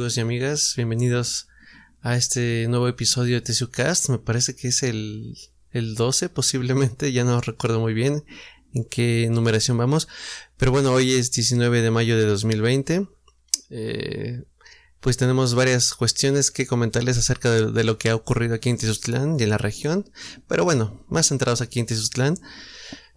amigos y amigas? Bienvenidos a este nuevo episodio de TCUcast. Me parece que es el, el 12 posiblemente, ya no recuerdo muy bien en qué numeración vamos. Pero bueno, hoy es 19 de mayo de 2020. Eh, pues tenemos varias cuestiones que comentarles acerca de, lo que ha ocurrido aquí en Tizustlán y en la región. Pero bueno, más centrados aquí en Tizustlán.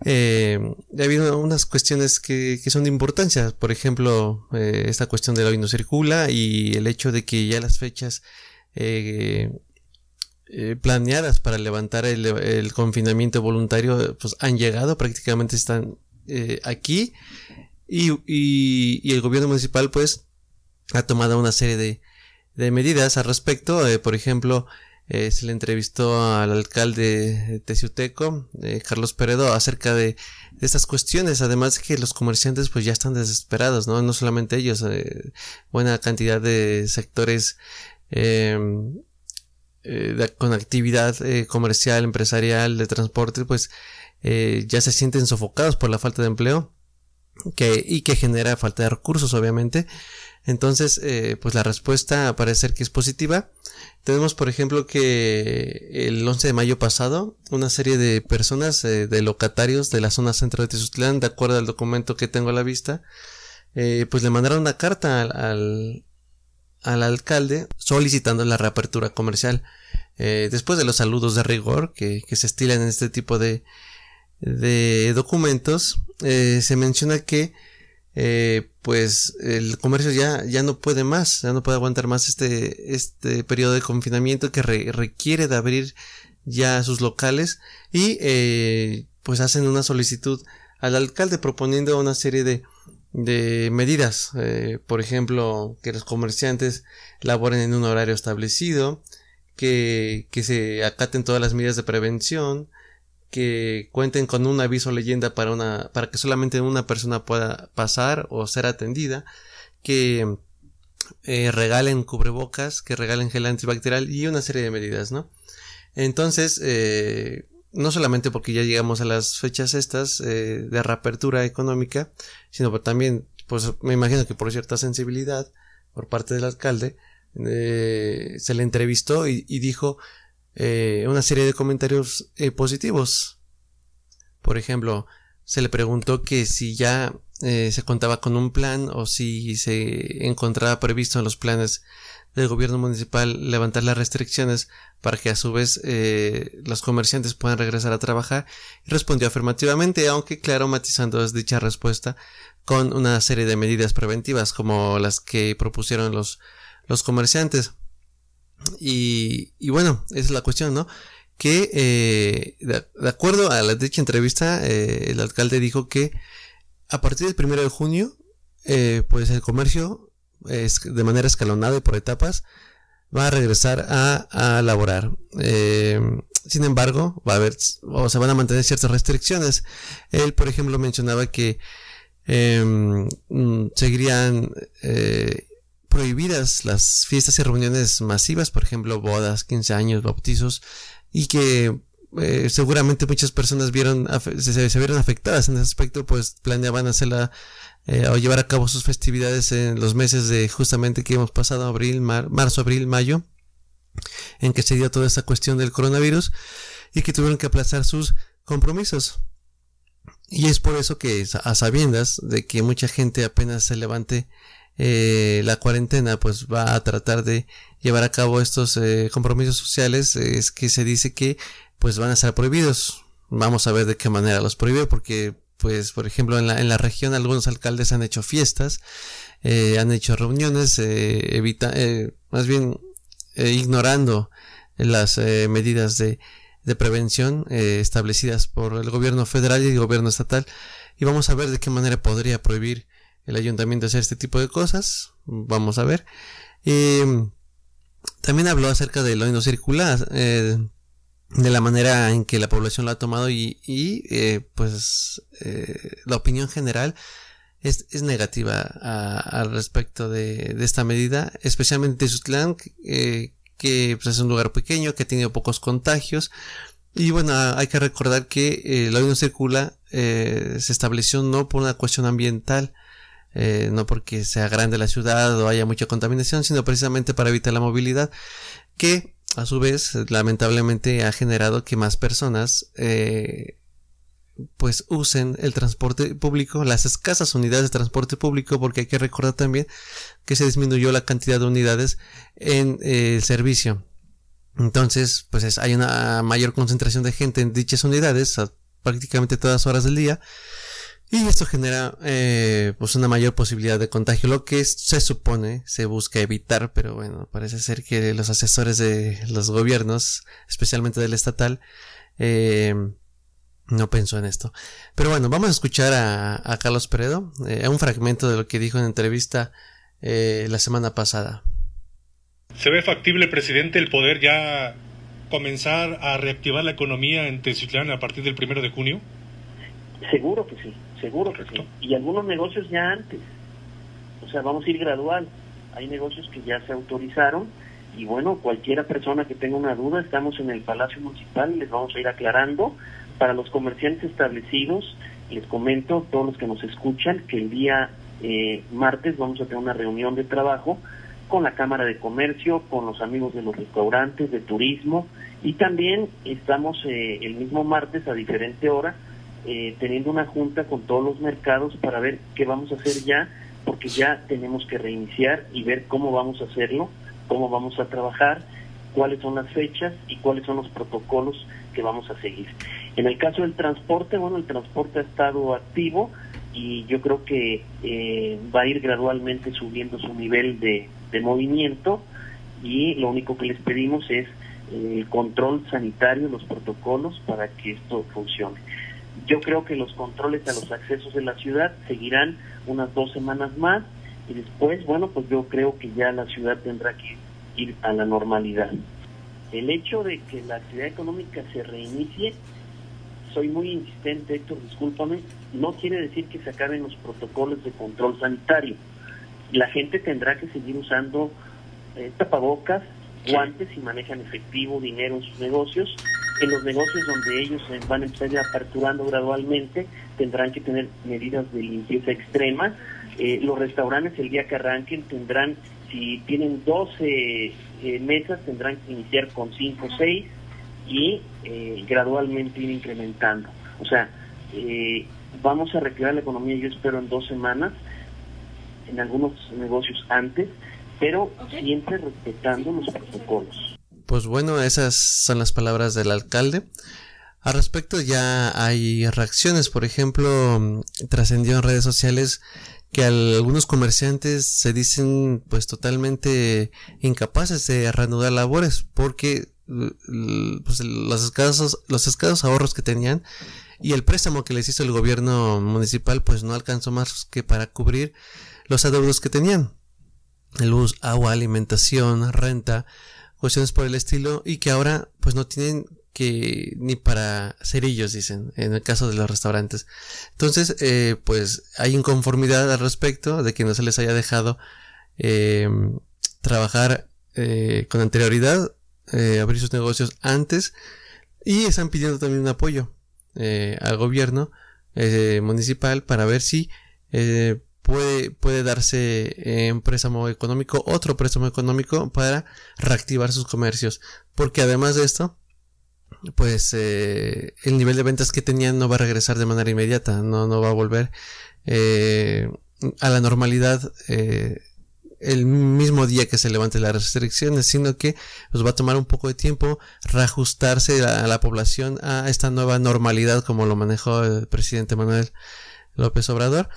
Eh, ha habido unas cuestiones que, son de importancia, por ejemplo, eh, esta cuestión de hoy no circula y el hecho de que ya las fechas eh, eh, planeadas para levantar el, confinamiento voluntario pues han llegado, prácticamente están aquí. Y, y, el gobierno municipal pues ha tomado una serie de, de medidas al respecto, por ejemplo, eh, se le entrevistó al alcalde teciuteco, eh, Carlos Peredo, acerca de, estas cuestiones, además de que los comerciantes pues ya están desesperados, ¿no? No solamente ellos, eh, buena cantidad de sectores em, con actividad comercial, empresarial, de transporte, pues ya se sienten sofocados por la falta de empleo que, y que genera falta de recursos, obviamente. Entonces, pues la respuesta parece que es positiva tenemos, por ejemplo, que el 11 de mayo pasado, una serie de personas, eh, de locatarios de la zona centro de Tezuztlán, de acuerdo al documento que tengo a la vista, eh, pues le mandaron una carta al, al, alcalde solicitando la reapertura comercial. Eh, después de los saludos de rigor que, que se estilan en este tipo de, de documentos, se menciona que eh, pues el comercio ya, ya no puede más, ya no puede aguantar más este, este periodo de confinamiento que requiere de abrir ya sus locales y eh, pues hacen una solicitud al alcalde proponiendo una serie de, de medidas, eh, por ejemplo, que los comerciantes laboren en un horario establecido, que, que se acaten todas las medidas de prevención, que cuenten con un aviso leyenda para una para que solamente una persona pueda pasar o ser atendida que eh, regalen cubrebocas que regalen gel antibacterial y una serie de medidas no entonces eh, no solamente porque ya llegamos a las fechas estas eh, de reapertura económica sino también pues me imagino que por cierta sensibilidad por parte del alcalde se le entrevistó y dijo eh, una serie de comentarios eh, positivos. Por ejemplo, se le preguntó que si ya eh, se contaba con un plan o si se encontraba previsto en los planes del gobierno municipal levantar las restricciones para que a su vez los comerciantes puedan regresar a trabajar y respondió afirmativamente aunque claro matizando dicha respuesta con una serie de medidas preventivas como las que propusieron los, los comerciantes y, bueno, esa es la cuestión, ¿no? Que eh, de, acuerdo a la dicha entrevista, eh, el alcalde dijo que a partir del primero de junio, eh, pues el comercio es, de manera escalonada y por etapas va a regresar a, a laborar. sin embargo, va a haber o se van a mantener ciertas restricciones. Él, por ejemplo, mencionaba que em, mm, seguirían prohibidas las fiestas y reuniones masivas, por ejemplo, bodas, 15 años, bautizos, y que eh, seguramente muchas personas vieron se, se, vieron afectadas en ese aspecto, pues planeaban hacerla eh, o llevar a cabo sus festividades en los meses de justamente que hemos pasado, abril, marzo, abril, mayo, en que se dio toda esta cuestión del coronavirus y que tuvieron que aplazar sus compromisos. Y es por eso que a sabiendas de que mucha gente apenas se levante eh, la cuarentena pues va a tratar de llevar a cabo estos eh, compromisos sociales es que se dice que pues van a ser prohibidos. Vamos a ver de qué manera los prohíbe porque pues por ejemplo en la, en la región algunos alcaldes han hecho fiestas eh, han hecho reuniones evita más bien ignorando las medidas de, de prevención establecidas por el gobierno federal y el gobierno estatal. Y vamos a ver de qué manera podría prohibir el ayuntamiento hacer este tipo de cosas. Vamos a ver. también habló acerca de lo no circular, eh, de la manera en que la población lo ha tomado y, eh, pues eh, la opinión general es, negativa al respecto de, esta medida, especialmente Sutlán, que pues, es un lugar pequeño, que ha tenido pocos contagios. Y bueno, hay que recordar que el hoy no circula se estableció no por una cuestión ambiental, eh, no porque sea grande la ciudad o haya mucha contaminación, sino precisamente para evitar la movilidad, que a su vez lamentablemente ha generado que más personas eh, pues usen el transporte público, las escasas unidades de transporte público, porque hay que recordar también que se disminuyó la cantidad de unidades en eh, el servicio. Entonces, pues hay una mayor concentración de gente en dichas unidades prácticamente todas horas del día. Y esto genera eh, pues una mayor posibilidad de contagio, lo que se supone se busca evitar, pero bueno, parece ser que los asesores de los gobiernos, especialmente del estatal, eh, no pensó en esto. Pero bueno, vamos a escuchar a, Carlos Peredo, eh, un fragmento de lo que dijo en entrevista eh, la semana pasada. ¿Se ve factible, presidente, el poder ya comenzar a reactivar la economía en Teciutlán a partir del primero de junio? Seguro que sí, seguro que sí. Y algunos negocios ya antes. O sea, vamos a ir gradual. Hay negocios que ya se autorizaron y bueno, cualquiera persona que tenga una duda, estamos en el Palacio Municipal y les vamos a ir aclarando para los comerciantes establecidos, les comento, todos los que nos escuchan, que el día eh, martes vamos a tener una reunión de trabajo con la Cámara de Comercio, con los amigos de los restaurantes, de turismo, y también estamos eh, el mismo martes a diferente hora eh, teniendo una junta con todos los mercados para ver qué vamos a hacer ya, porque ya tenemos que reiniciar y ver cómo vamos a hacerlo, cómo vamos a trabajar, cuáles son las fechas y cuáles son los protocolos que vamos a seguir. En el caso del transporte, bueno, el transporte ha estado activo y yo creo que eh, va a ir gradualmente subiendo su nivel de, movimiento y lo único que les pedimos es eh, el control sanitario, los protocolos para que esto funcione. Yo creo que los controles a los accesos de la ciudad seguirán unas dos semanas más y después, bueno, pues yo creo que ya la ciudad tendrá que ir a la normalidad. El hecho de que la actividad económica se reinicie soy muy insistente, Héctor, discúlpame, no quiere decir que se acaben los protocolos de control sanitario. La gente tendrá que seguir usando eh, tapabocas, guantes si manejan efectivo, dinero en sus negocios. En los negocios donde ellos van a empezar aperturando gradualmente, tendrán que tener medidas de limpieza extrema. Eh, los restaurantes el día que arranquen tendrán, si tienen 12 eh, mesas, tendrán que iniciar con 5 o 6 y eh, gradualmente ir incrementando. O sea, eh, vamos a reactivar la economía, yo espero, en dos semanas, en algunos negocios antes, pero siempre respetando los protocolos. Pues bueno, esas son las palabras del alcalde. Al respecto ya hay reacciones, por ejemplo, trascendió en redes sociales que algunos comerciantes se dicen pues totalmente incapaces de reanudar labores porque pues, los escasos, los escasos ahorros que tenían y el préstamo que les hizo el gobierno municipal pues no alcanzó más que para cubrir los adeudos que tenían. Luz, agua, alimentación, renta, cuestiones por el estilo y que ahora pues no tienen que ni para cerillos dicen en el caso de los restaurantes. Entonces eh, pues hay inconformidad al respecto de que no se les haya dejado eh, trabajar eh, con anterioridad eh, abrir sus negocios antes y están pidiendo también un apoyo eh, al gobierno municipal para ver si puede, puede darse un préstamo económico, otro préstamo económico para reactivar sus comercios. Porque además de esto, pues el nivel de ventas que tenían no va a regresar de manera inmediata, no, no va a volver a la normalidad el mismo día que se levante las restricciones, sino que nos va a tomar un poco de tiempo reajustarse a, la población a esta nueva normalidad como lo manejó el presidente Manuel López Obrador.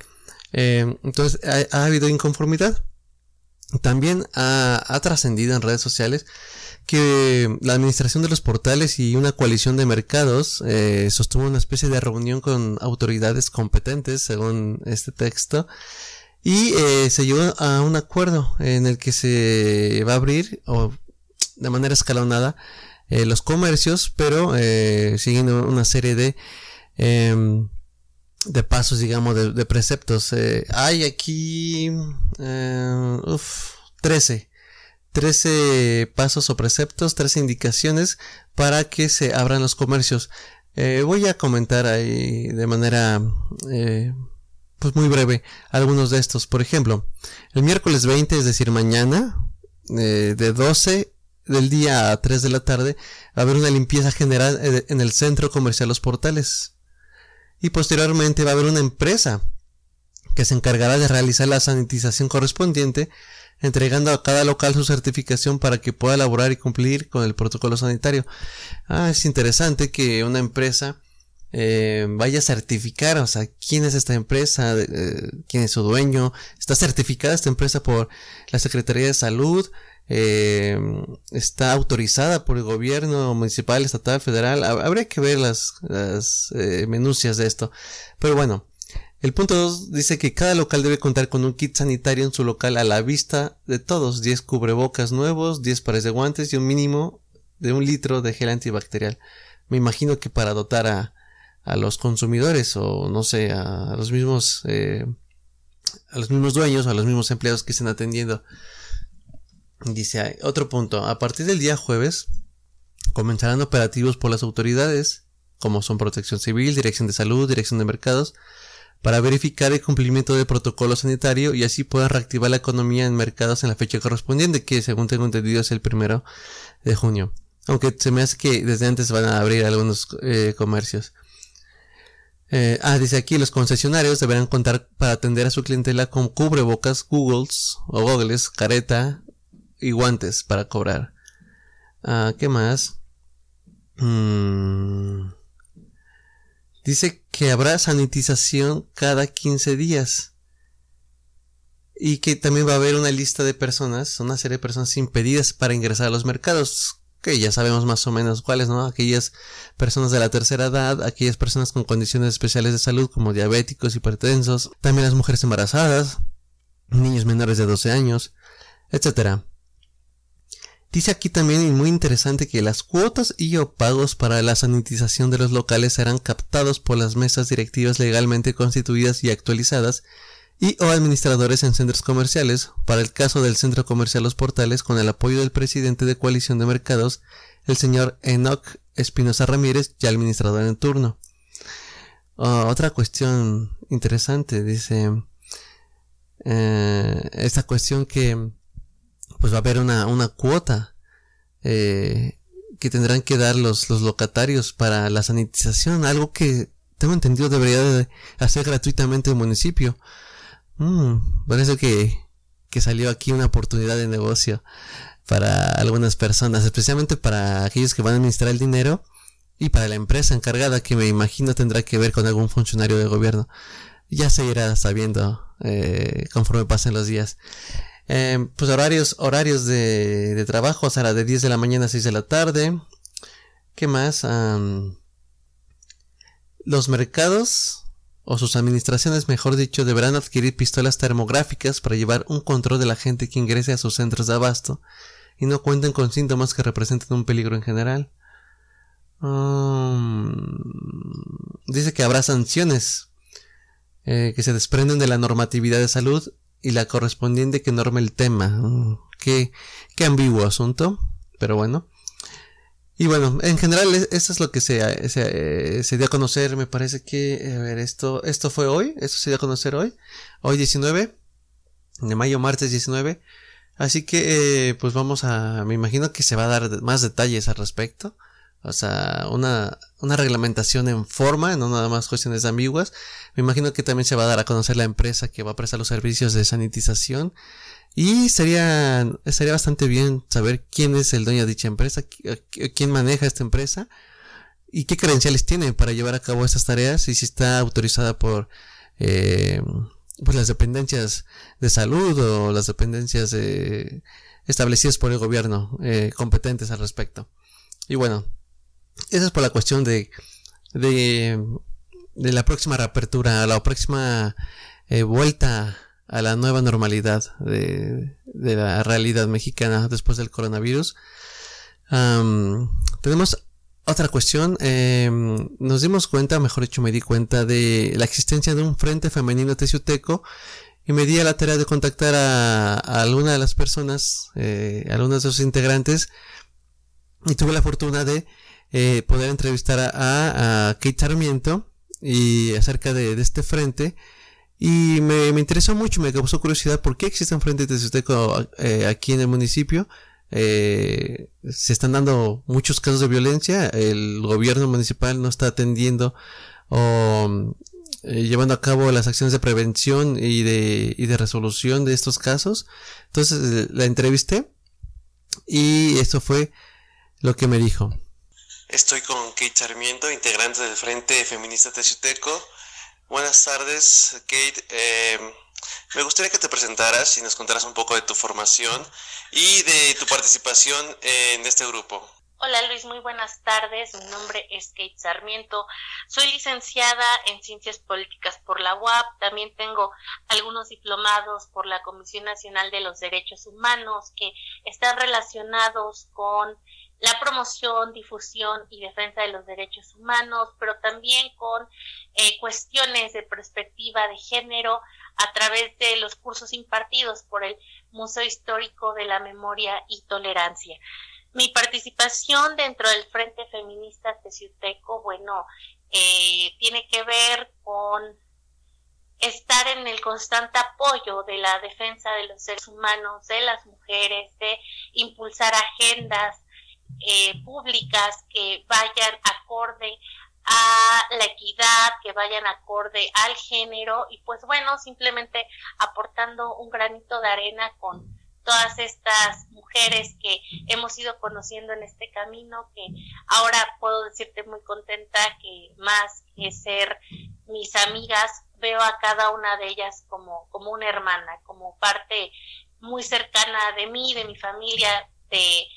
Eh, entonces ha, habido inconformidad. También ha, trascendido en redes sociales que la administración de los portales y una coalición de mercados eh, sostuvo una especie de reunión con autoridades competentes, según este texto, y eh, se llegó a un acuerdo en el que se va a abrir o de manera escalonada los comercios, pero siguiendo una serie de em, de pasos, digamos, de, preceptos. hay aquí uf, 13. 13 pasos o preceptos, 13 indicaciones para que se abran los comercios. voy a comentar ahí de manera pues muy breve algunos de estos. Por ejemplo, el miércoles 20, es decir, mañana, eh, de 12 del día a 3 de la tarde, va a haber una limpieza general eh, en el centro comercial Los Portales. Y posteriormente va a haber una empresa que se encargará de realizar la sanitización correspondiente, entregando a cada local su certificación para que pueda elaborar y cumplir con el protocolo sanitario. Ah, es interesante que una empresa eh, vaya a certificar, o sea, quién es esta empresa, eh, quién es su dueño, está certificada esta empresa por la Secretaría de Salud, eh, está autorizada por el gobierno municipal, estatal, federal, habría que ver las, las menucias de esto, pero bueno. El punto 2 dice que cada local debe contar con un kit sanitario en su local a la vista de todos, 10 cubrebocas nuevos, 10 pares de guantes y un mínimo de un litro de gel antibacterial. Me imagino que para dotar a, a los consumidores o no sé, a los mismos, eh, a los mismos dueños, a los mismos empleados que estén atendiendo. Dice, otro punto, a partir del día jueves comenzarán operativos por las autoridades, como son Protección Civil, Dirección de Salud, Dirección de Mercados, para verificar el cumplimiento del protocolo sanitario y así puedan reactivar la economía en mercados en la fecha correspondiente, que según tengo entendido es el primero de junio. Aunque se me hace que desde antes van a abrir algunos eh, comercios. Eh, ah, dice aquí, los concesionarios deberán contar para atender a su clientela con cubrebocas, googles o gogles, careta y guantes para cobrar. Ah, ¿qué más? Mm. Dice que habrá sanitización cada 15 días. Y que también va a haber una lista de personas, una serie de personas impedidas para ingresar a los mercados que ya sabemos más o menos cuáles, ¿no? Aquellas personas de la tercera edad, aquellas personas con condiciones especiales de salud como diabéticos, hipertensos, también las mujeres embarazadas, niños menores de 12 años, etc. Dice aquí también y muy interesante que las cuotas y o pagos para la sanitización de los locales serán captados por las mesas directivas legalmente constituidas y actualizadas y o administradores en centros comerciales, para el caso del centro comercial Los Portales, con el apoyo del presidente de Coalición de Mercados, el señor Enoch Espinosa Ramírez, ya administrador en turno. Ah, otra cuestión interesante, dice, eh, esta cuestión que pues va a haber una, una cuota eh, que tendrán que dar los, los locatarios para la sanitización, algo que tengo entendido debería de hacer gratuitamente el municipio. Mm, parece que, que salió aquí una oportunidad de negocio para algunas personas, especialmente para aquellos que van a administrar el dinero y para la empresa encargada que me imagino tendrá que ver con algún funcionario de gobierno. Ya se irá sabiendo eh, conforme pasen los días. Eh, pues horarios, horarios de, de trabajo, o sea, de 10 de la mañana a 6 de la tarde. ¿Qué más? los mercados o sus administraciones, mejor dicho, deberán adquirir pistolas termográficas para llevar un control de la gente que ingrese a sus centros de abasto y no cuenten con síntomas que representen un peligro en general. Um, dice que habrá sanciones eh, que se desprenden de la normatividad de salud y la correspondiente que norme el tema. Qué, qué ambiguo asunto, pero bueno. Y bueno, en general eso es lo que se, se, se, dio a conocer, me parece que, a ver, esto, esto fue hoy, esto se dio a conocer hoy, hoy 19 de mayo, martes 19. Así que, eh, pues vamos a, me imagino que se va a dar más detalles al respecto. O sea, una, una reglamentación en forma, no nada más cuestiones ambiguas. Me imagino que también se va a dar a conocer la empresa que va a prestar los servicios de sanitización y sería, estaría bastante bien saber quién es el dueño de dicha empresa, quién maneja esta empresa y qué credenciales tiene para llevar a cabo estas tareas y si está autorizada por eh, pues las dependencias de salud o las dependencias establecidas por el gobierno eh, competentes al respecto. Y bueno, eso es por la cuestión de, de, la próxima reapertura, la próxima eh, vuelta a la nueva normalidad de, de la realidad mexicana después del coronavirus. tenemos otra cuestión. Em, nos dimos cuenta, mejor dicho, me di cuenta de la existencia de un frente femenino teciuteco y me di a la tarea de contactar a, a alguna de las personas, eh, algunas de sus integrantes y tuve la fortuna de eh, poder entrevistar a, a, Kate Sarmiento y acerca de, de este frente Y me, me interesó mucho, me causó curiosidad por qué existe un frente Tezuteco eh, aquí en el municipio. Eh, se están dando muchos casos de violencia, el gobierno municipal no está atendiendo o eh, llevando a cabo las acciones de prevención y de, y de resolución de estos casos. Entonces eh, la entrevisté y esto fue lo que me dijo. Estoy con Kate Sarmiento, integrante del Frente Feminista Teciuteco. Buenas tardes, Kate. Eh, me gustaría que te presentaras y nos contaras un poco de tu formación y de tu participación en este grupo. Hola Luis, muy buenas tardes. Mi nombre es Kate Sarmiento. Soy licenciada en Ciencias Políticas por la UAP. También tengo algunos diplomados por la Comisión Nacional de los Derechos Humanos que están relacionados con la promoción, difusión y defensa de los derechos humanos, pero también con eh, cuestiones de perspectiva de género a través de los cursos impartidos por el Museo Histórico de la Memoria y Tolerancia. Mi participación dentro del Frente Feminista Teciuteco, bueno, eh, tiene que ver con estar en el constante apoyo de la defensa de los seres humanos, de las mujeres, de impulsar agendas eh, públicas que vayan acorde a la equidad, que vayan acorde al género y pues bueno, simplemente aportando un granito de arena con todas estas mujeres que hemos ido conociendo en este camino, que ahora puedo decirte muy contenta que más que ser mis amigas, veo a cada una de ellas como, como una hermana, como parte muy cercana de mí, de mi familia, de,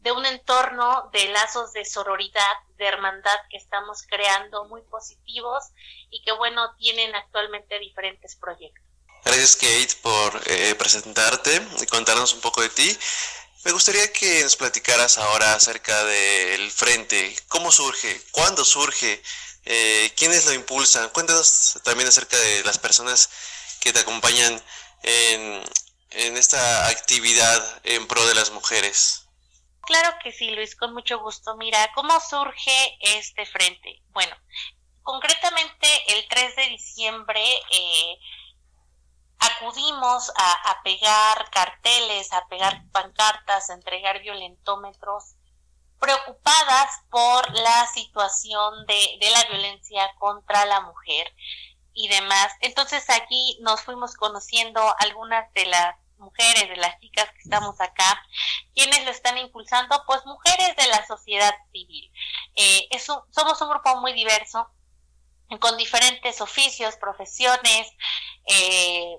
de un entorno de lazos de sororidad, de hermandad que estamos creando muy positivos y que bueno, tienen actualmente diferentes proyectos. Gracias Kate por eh, presentarte y contarnos un poco de ti. Me gustaría que nos platicaras ahora acerca del frente, cómo surge, cuándo surge, eh, quiénes lo impulsan. Cuéntanos también acerca de las personas que te acompañan en, en esta actividad en pro de las mujeres. Claro que sí, Luis, con mucho gusto. Mira, ¿cómo surge este frente? Bueno, concretamente el 3 de diciembre eh, acudimos a, pegar carteles, a pegar pancartas, a entregar violentómetros, preocupadas por la situación de, de la violencia contra la mujer y demás. Entonces aquí nos fuimos conociendo algunas de las mujeres, de las chicas que estamos acá, quienes lo están impulsando, pues mujeres de la sociedad civil. Eh, somos un grupo muy diverso, con diferentes oficios, profesiones, eh,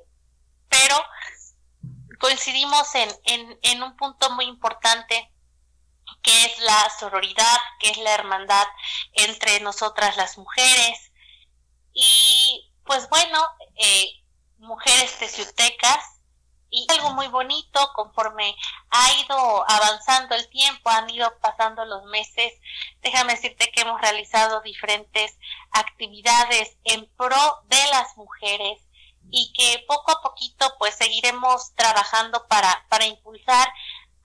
pero coincidimos en, en, en un punto muy importante que es la sororidad, que es la hermandad entre nosotras las mujeres. Y pues bueno, eh, mujeres teciutecas, y algo muy bonito conforme ha ido avanzando el tiempo, han ido pasando los meses. Déjame decirte que hemos realizado diferentes actividades en pro de las mujeres y que poco a poquito pues seguiremos trabajando para, para impulsar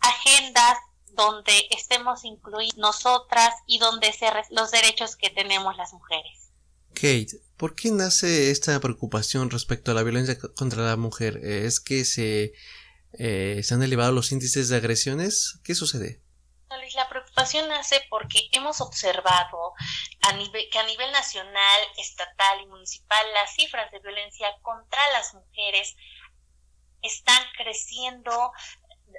agendas donde estemos incluidas nosotras y donde se los derechos que tenemos las mujeres. Kate, ¿por qué nace esta preocupación respecto a la violencia contra la mujer? ¿Es que se, eh, se han elevado los índices de agresiones? ¿Qué sucede? La preocupación nace porque hemos observado a nivel, que a nivel nacional, estatal y municipal las cifras de violencia contra las mujeres están creciendo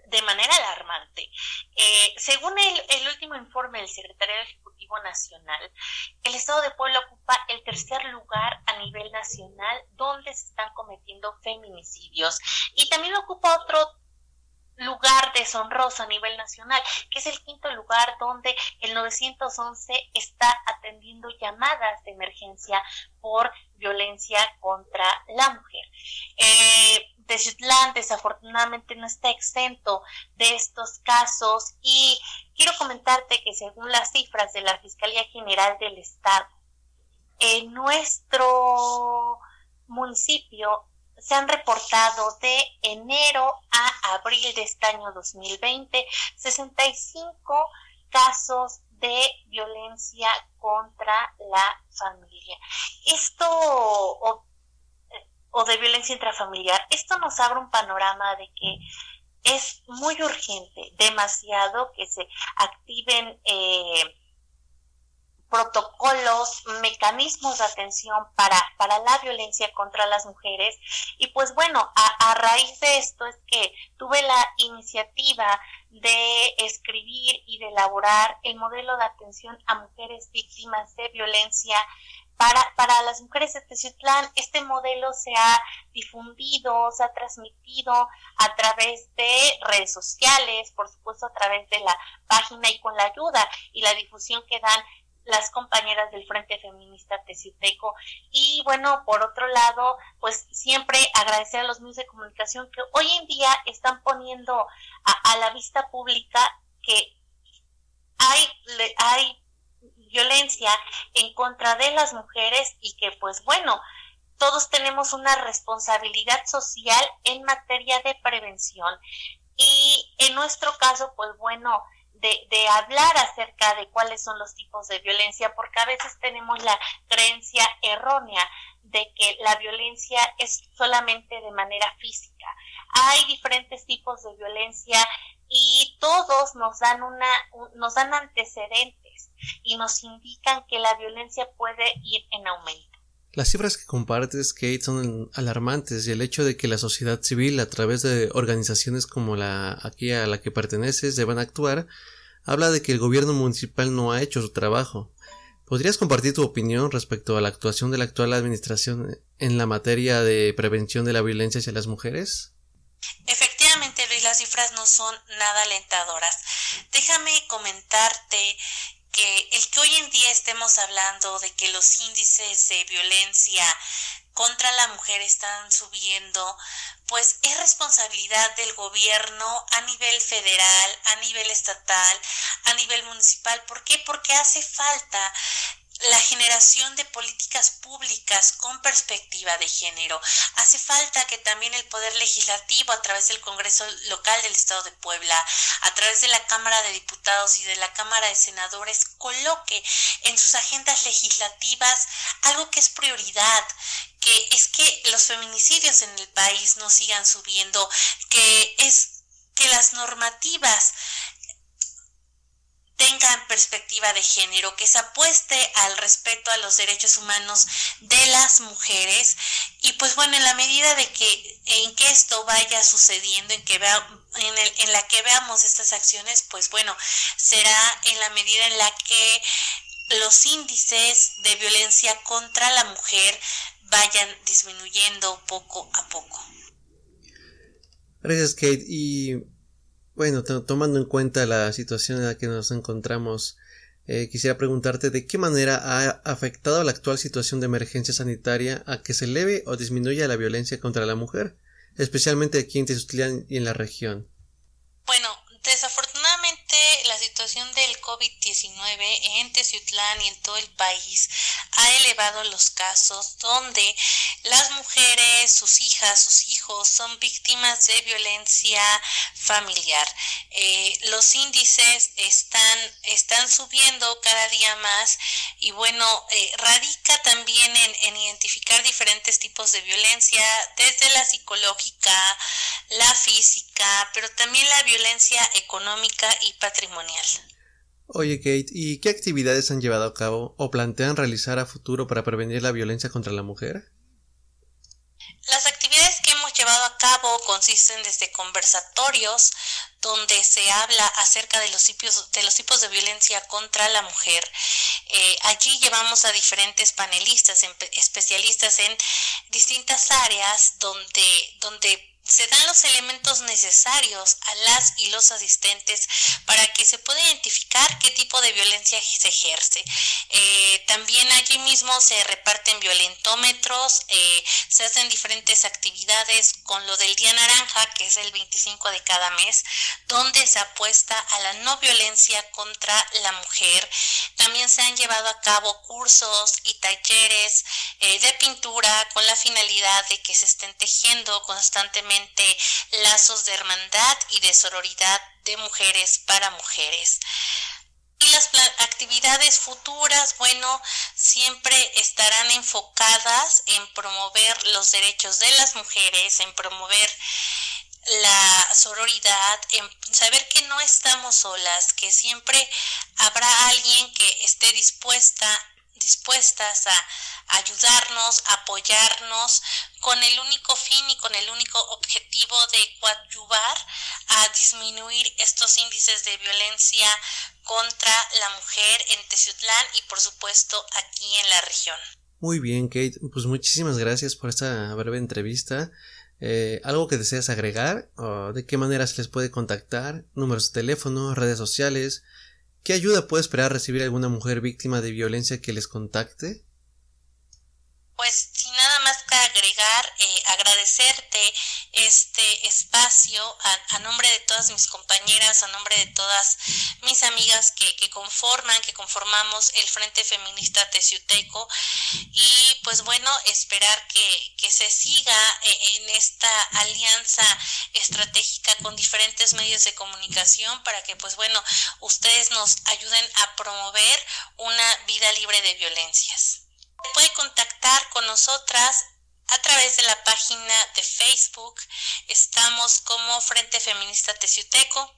de manera alarmante. Eh, según el, último informe del Secretario Ejecutivo Nacional, el Estado de Puebla ocupa el tercer lugar a nivel nacional donde se están cometiendo feminicidios y también ocupa otro lugar deshonroso a nivel nacional, que es el quinto lugar donde el 911 está atendiendo llamadas de emergencia por violencia contra la mujer. Eh, desafortunadamente no está exento de estos casos y quiero comentarte que según las cifras de la Fiscalía General del Estado, en nuestro municipio se han reportado de enero a abril de este año 2020 65 casos de violencia contra la familia. Esto de violencia intrafamiliar. Esto nos abre un panorama de que es muy urgente, demasiado, que se activen eh, protocolos, mecanismos de atención para, para la violencia contra las mujeres. Y pues bueno, a, a, raíz de esto es que tuve la iniciativa de escribir y de elaborar el modelo de atención a mujeres víctimas de violencia para, para las mujeres de Teciutlán, este modelo se ha difundido, se ha transmitido a través de redes sociales, por supuesto a través de la página y con la ayuda y la difusión que dan las compañeras del Frente Feminista Teciuteco. Y bueno, por otro lado, pues siempre agradecer a los medios de comunicación que hoy en día están poniendo a, a la vista pública que hay, hay violencia en contra de las mujeres y que pues bueno, todos tenemos una responsabilidad social en materia de prevención. Y en nuestro caso, pues bueno, de, hablar acerca de cuáles son los tipos de violencia, porque a veces tenemos la creencia errónea de que la violencia es solamente de manera física. Hay diferentes tipos de violencia y todos nos dan una, nos dan antecedentes y nos indican que la violencia puede ir en aumento. Las cifras que compartes, Kate, son alarmantes y el hecho de que la sociedad civil, a través de organizaciones como la aquí a la que perteneces, deban actuar, habla de que el gobierno municipal no ha hecho su trabajo. ¿Podrías compartir tu opinión respecto a la actuación de la actual administración en la materia de prevención de la violencia hacia las mujeres? Efectivamente, Luis, las cifras no son nada alentadoras. Déjame comentarte el que hoy en día estemos hablando de que los índices de violencia contra la mujer están subiendo, pues es responsabilidad del gobierno a nivel federal, a nivel estatal, a nivel municipal. ¿Por qué? Porque hace falta la generación de políticas públicas con perspectiva de género. Hace falta que también el Poder Legislativo, a través del Congreso local del Estado de Puebla, a través de la Cámara de Diputados y de la Cámara de Senadores, coloque en sus agendas legislativas algo que es prioridad, que es que los feminicidios en el país no sigan subiendo, que es que las normativas tengan perspectiva de género, que se apueste al respeto a los derechos humanos de las mujeres y pues bueno, en la medida de que en que esto vaya sucediendo, en que vea, en, el, en la que veamos estas acciones, pues bueno, será en la medida en la que los índices de violencia contra la mujer vayan disminuyendo poco a poco. Gracias, Kate. Y bueno, tomando en cuenta la situación en la que nos encontramos, eh, quisiera preguntarte de qué manera ha afectado la actual situación de emergencia sanitaria a que se eleve o disminuya la violencia contra la mujer, especialmente aquí en Tezutitlán y en la región. Bueno, situación del COVID-19 en Teciutlán y en todo el país ha elevado los casos donde las mujeres, sus hijas, sus hijos son víctimas de violencia familiar. Eh, los índices están, están subiendo cada día más y bueno, eh, radica también en, en identificar diferentes tipos de violencia, desde la psicológica, la física, pero también la violencia económica y patrimonial. Oye Kate, ¿y qué actividades han llevado a cabo o plantean realizar a futuro para prevenir la violencia contra la mujer? Las actividades que hemos llevado a cabo consisten desde conversatorios donde se habla acerca de los tipos de, los tipos de violencia contra la mujer. Eh, allí llevamos a diferentes panelistas, especialistas en distintas áreas donde, donde se dan los elementos necesarios a las y los asistentes para que se pueda identificar qué tipo de violencia se ejerce. Eh, también allí mismo se reparten violentómetros, eh, se hacen diferentes actividades con lo del Día Naranja, que es el 25 de cada mes, donde se apuesta a la no violencia contra la mujer. También se han llevado a cabo cursos y talleres eh, de pintura con la finalidad de que se estén tejiendo constantemente lazos de hermandad y de sororidad de mujeres para mujeres. Y las actividades futuras, bueno, siempre estarán enfocadas en promover los derechos de las mujeres, en promover la sororidad, en saber que no estamos solas, que siempre habrá alguien que esté dispuesta dispuestas a ayudarnos, apoyarnos con el único fin y con el único objetivo de coadyuvar a disminuir estos índices de violencia contra la mujer en Teciutlán y por supuesto aquí en la región. Muy bien, Kate, pues muchísimas gracias por esta breve entrevista. Eh, ¿Algo que deseas agregar? ¿De qué manera se les puede contactar? ¿Números de teléfono? ¿Redes sociales? ¿Qué ayuda puede esperar recibir alguna mujer víctima de violencia que les contacte? Pues sin nada más que agregar, eh, agradecerte este espacio a, nombre de todas mis compañeras, a nombre de todas mis amigas que, que conforman, que conformamos el Frente Feminista Teciuteco y pues bueno, esperar que, que se siga eh, en esta alianza estratégica con diferentes medios de comunicación para que pues bueno, ustedes nos ayuden a promover una vida libre de violencias. Puede contactar con nosotras a través de la página de Facebook. Estamos como Frente Feminista Teciuteco.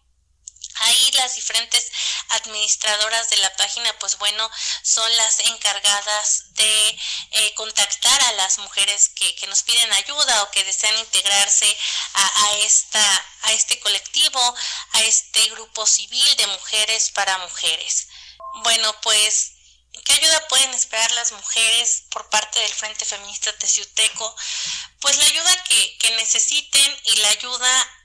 Ahí las diferentes administradoras de la página, pues bueno, son las encargadas de eh, contactar a las mujeres que, nos piden ayuda o que desean integrarse a, esta, a este colectivo, a este grupo civil de mujeres para mujeres. Bueno, pues ¿Qué ayuda pueden esperar las mujeres por parte del Frente Feminista Teciuteco? Pues la ayuda que, necesiten y la ayuda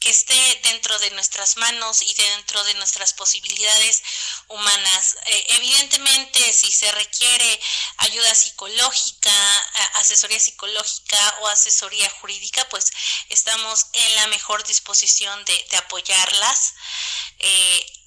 que esté dentro de nuestras manos y dentro de nuestras posibilidades humanas. Eh, evidentemente, si se requiere ayuda psicológica, asesoría psicológica o asesoría jurídica, pues estamos en la mejor disposición de, de apoyarlas. Eh,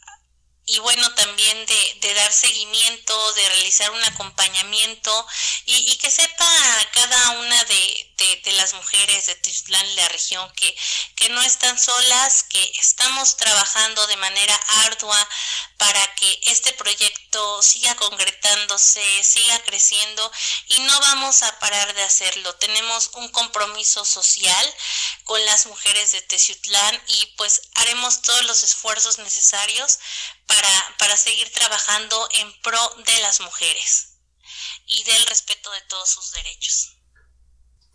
y bueno, también de, de, dar seguimiento, de realizar un acompañamiento y, y que sepa cada una de, de, las mujeres de Tizlán y la región que, que no están solas, que estamos trabajando de manera ardua para que este proyecto siga concretándose, siga creciendo y no vamos a parar de hacerlo. Tenemos un compromiso social con las mujeres de Teciutlán y pues haremos todos los esfuerzos necesarios para, para seguir trabajando en pro de las mujeres y del respeto de todos sus derechos.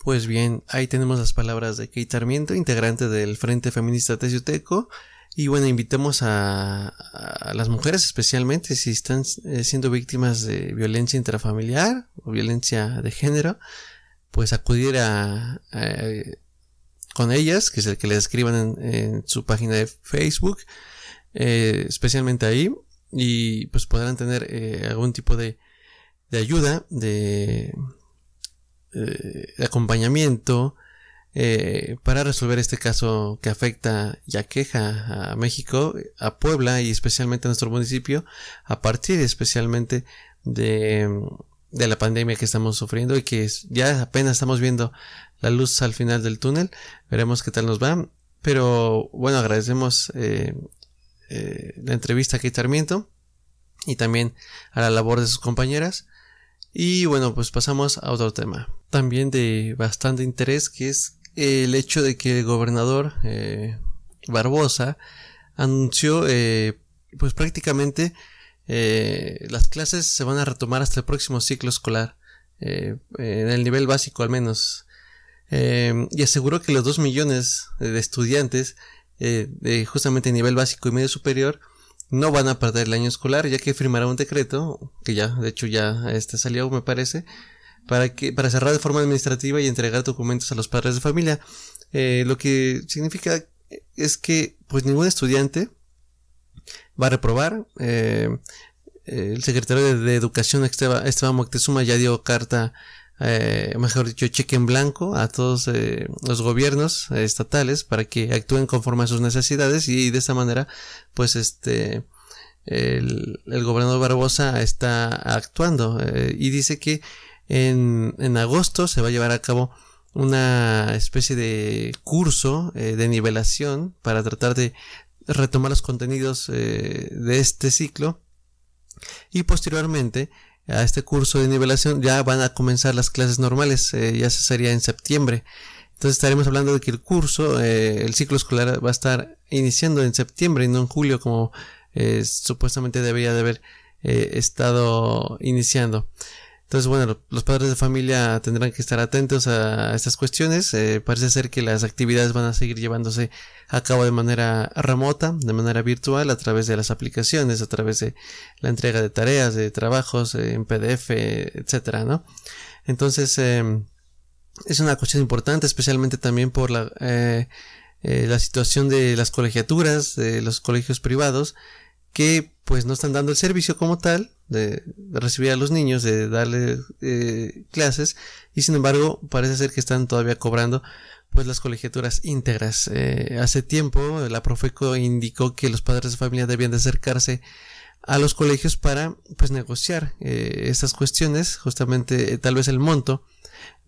Pues bien, ahí tenemos las palabras de Kate Armiento, integrante del Frente Feminista Teciuteco. Y bueno, invitemos a, las mujeres especialmente si están eh, siendo víctimas de violencia intrafamiliar o violencia de género, pues acudir a, con ellas, que es el que les escriban en, en su página de Facebook, eh, especialmente ahí, y pues podrán tener eh, algún tipo de, de ayuda, de, eh, acompañamiento, eh, para resolver este caso que afecta y aqueja a México, a Puebla y especialmente a nuestro municipio, a partir especialmente de, de la pandemia que estamos sufriendo y que ya apenas estamos viendo la luz al final del túnel. Veremos qué tal nos va. Pero bueno, agradecemos eh, la entrevista a Kate Armiento y también a la labor de sus compañeras. Y bueno, pues pasamos a otro tema. También de bastante interés que es el hecho de que el gobernador eh, Barbosa anunció eh, pues prácticamente eh, las clases se van a retomar hasta el próximo ciclo escolar eh, en el nivel básico al menos. Y aseguró que los dos millones de estudiantes de justamente nivel básico y medio superior no van a perder el año escolar ya que firmará un decreto que ya de hecho ya este salió me parece para que para cerrar de forma administrativa y entregar documentos a los padres de familia. Eh, lo que significa es que pues ningún estudiante va a reprobar. Eh, el secretario de, Educación Esteban, Esteban Moctezuma ya dio carta eh, mejor dicho, cheque en blanco a todos los gobiernos estatales para que actúen conforme a sus necesidades y, de esta manera, pues este, el, gobernador Barbosa está actuando. Y dice que en, agosto se va a llevar a cabo una especie de curso eh, de nivelación para tratar de retomar los contenidos eh, de este ciclo Y posteriormente a este curso de nivelación ya van a comenzar las clases normales, eh, ya se sería en septiembre. Entonces estaremos hablando de que el curso, el ciclo escolar va a estar iniciando en septiembre y no en julio como supuestamente debería de haber estado iniciando. Entonces, bueno, los padres de familia tendrán que estar atentos a estas cuestiones. Eh, parece ser que las actividades van a seguir llevándose a cabo de manera remota, de manera virtual, a través de las aplicaciones, a través de la entrega de tareas, de trabajos eh, en PDF, etcétera, ¿no? Entonces, eh, es una cuestión importante, especialmente también por la, la situación de las colegiaturas, de los colegios privados, que pues no están dando el servicio como tal, de, recibir a los niños, de darle eh, clases y sin embargo parece ser que están todavía cobrando pues las colegiaturas íntegras. Eh, hace tiempo la Profeco indicó que los padres de familia debían de acercarse a los colegios para pues negociar eh, estas cuestiones, justamente tal vez el monto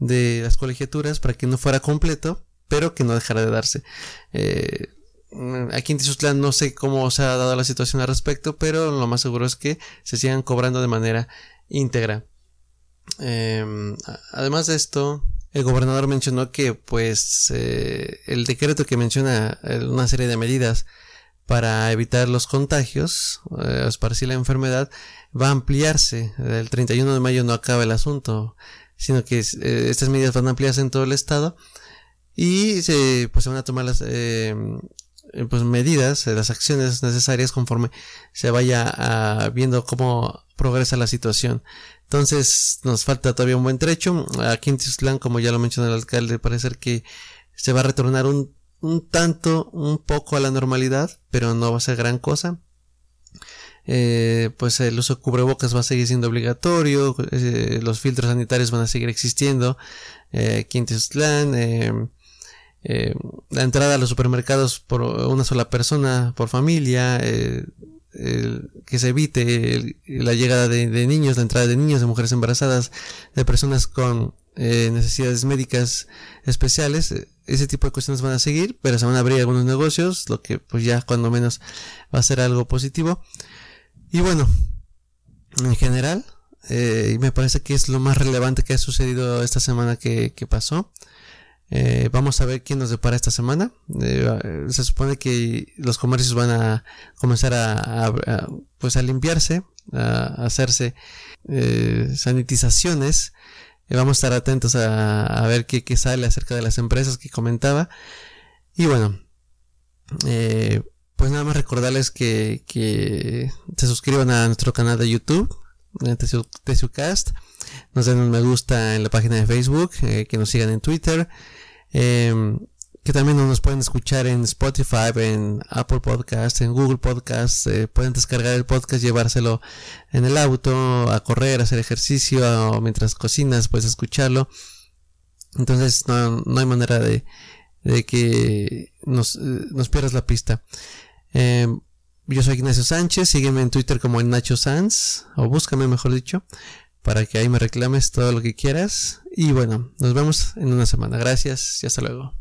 de las colegiaturas para que no fuera completo, pero que no dejara de darse. Aquí en Tizuztlán no sé cómo se ha dado la situación al respecto, pero lo más seguro es que se sigan cobrando de manera íntegra. Em, además de esto, el gobernador mencionó que pues eh, el decreto que menciona eh, una serie de medidas para evitar los contagios, eh, esparcir la enfermedad, va a ampliarse. El 31 de mayo no acaba el asunto, sino que estas medidas van a ampliarse en todo el estado y se, pues, se van a tomar las, em, eh, pues medidas, eh, las acciones necesarias conforme se vaya viendo cómo progresa la situación. Entonces nos falta todavía un buen trecho. Aquí en Tislán, como ya lo mencionó el alcalde, parece que se va a retornar un, un tanto, un poco a la normalidad, pero no va a ser gran cosa. Eh, pues el uso de cubrebocas va a seguir siendo obligatorio, los filtros sanitarios van a seguir existiendo aquí en eh, la entrada a los supermercados por una sola persona, por familia, eh, que se evite la llegada de, niños, la entrada de niños, de mujeres embarazadas, de personas con eh, necesidades médicas especiales. Ese tipo de cuestiones van a seguir, pero se van a abrir algunos negocios, lo que pues ya cuando menos va a ser algo positivo. Y bueno, en general, me parece que es lo más relevante que ha sucedido esta semana que pasó. Eh, vamos a ver quién nos depara esta semana. Eh, se supone que los comercios van a comenzar a, pues a limpiarse, a, hacerse eh, sanitizaciones. vamos a estar atentos a, ver qué, sale acerca de las empresas que comentaba. Y bueno, pues nada más recordarles que, que se suscriban a nuestro canal de YouTube, Tesiucast. Nos den un me gusta en la página de Facebook, que nos sigan en Twitter. Em, que también nos pueden escuchar en Spotify, en Apple Podcast, en Google Podcast. Eh, pueden descargar el podcast, llevárselo en el auto, a correr, a hacer ejercicio, o mientras cocinas, puedes escucharlo. Entonces no, no hay manera de, de que nos, eh, nos, pierdas la pista. Em, yo soy Ignacio Sánchez, sígueme en Twitter como en Nacho Sanz, o búscame mejor dicho para que ahí me reclames todo lo que quieras. Y bueno, nos vemos en una semana. Gracias y hasta luego.